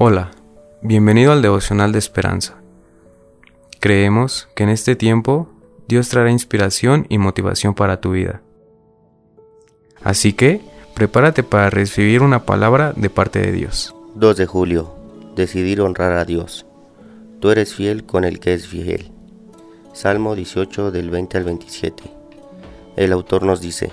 Hola, bienvenido al devocional de esperanza. Creemos que en este tiempo Dios traerá inspiración y motivación para tu vida. Así que, prepárate para recibir una palabra de parte de Dios. 2 de julio. Decidir honrar a Dios. Tú eres fiel con el que es fiel. Salmo 18 del 20 al 27. El autor nos dice,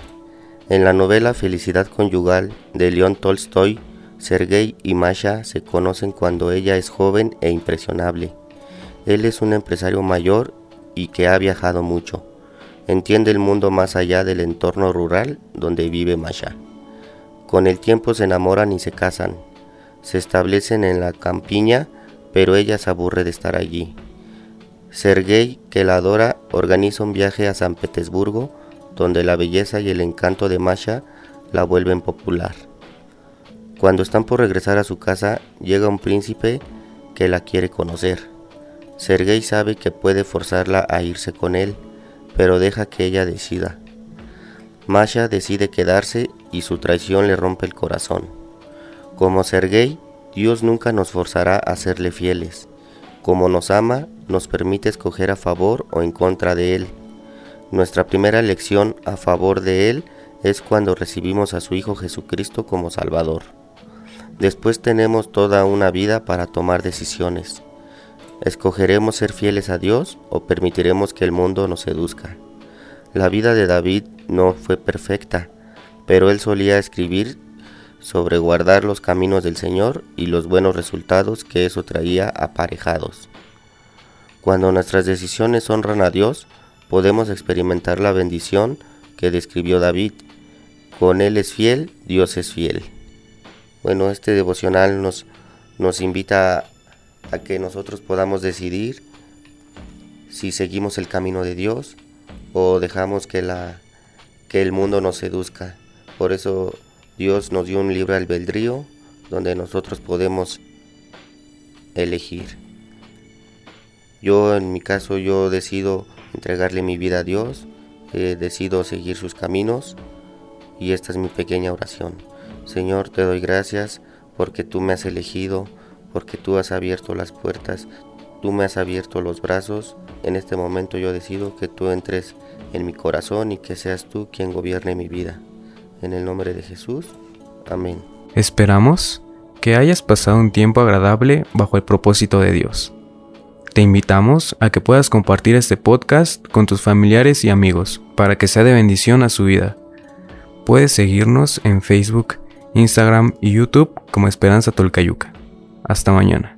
en la novela Felicidad Conyugal de León Tolstoy, Sergei y Masha se conocen cuando ella es joven e impresionable. Él es un empresario mayor y que ha viajado mucho. Entiende el mundo más allá del entorno rural donde vive Masha. Con el tiempo se enamoran y se casan. Se establecen en la campiña, pero ella se aburre de estar allí. Sergei, que la adora, organiza un viaje a San Petersburgo, donde la belleza y el encanto de Masha la vuelven popular. Cuando están por regresar a su casa, llega un príncipe que la quiere conocer. Sergei sabe que puede forzarla a irse con él, pero deja que ella decida. Masha decide quedarse y su traición le rompe el corazón. Como Sergei, Dios nunca nos forzará a serle fieles. Como nos ama, nos permite escoger a favor o en contra de Él. Nuestra primera elección a favor de Él es cuando recibimos a su Hijo Jesucristo como Salvador. Después tenemos toda una vida para tomar decisiones. ¿Escogeremos ser fieles a Dios o permitiremos que el mundo nos seduzca? La vida de David no fue perfecta, pero él solía escribir sobre guardar los caminos del Señor y los buenos resultados que eso traía aparejados. Cuando nuestras decisiones honran a Dios, podemos experimentar la bendición que describió David. Con Él es fiel, Dios es fiel. Bueno, este devocional nos, nos invita a que nosotros podamos decidir si seguimos el camino de Dios o dejamos que, la, que el mundo nos seduzca. Por eso Dios nos dio un libre albedrío donde nosotros podemos elegir. Yo en mi caso yo decido entregarle mi vida a Dios, eh, decido seguir sus caminos y esta es mi pequeña oración. Señor, te doy gracias porque tú me has elegido, porque tú has abierto las puertas, tú me has abierto los brazos. En este momento yo decido que tú entres en mi corazón y que seas tú quien gobierne mi vida. En el nombre de Jesús. Amén. Esperamos que hayas pasado un tiempo agradable bajo el propósito de Dios. Te invitamos a que puedas compartir este podcast con tus familiares y amigos para que sea de bendición a su vida. Puedes seguirnos en Facebook, Instagram y YouTube como Esperanza Tolcayuca. Hasta mañana.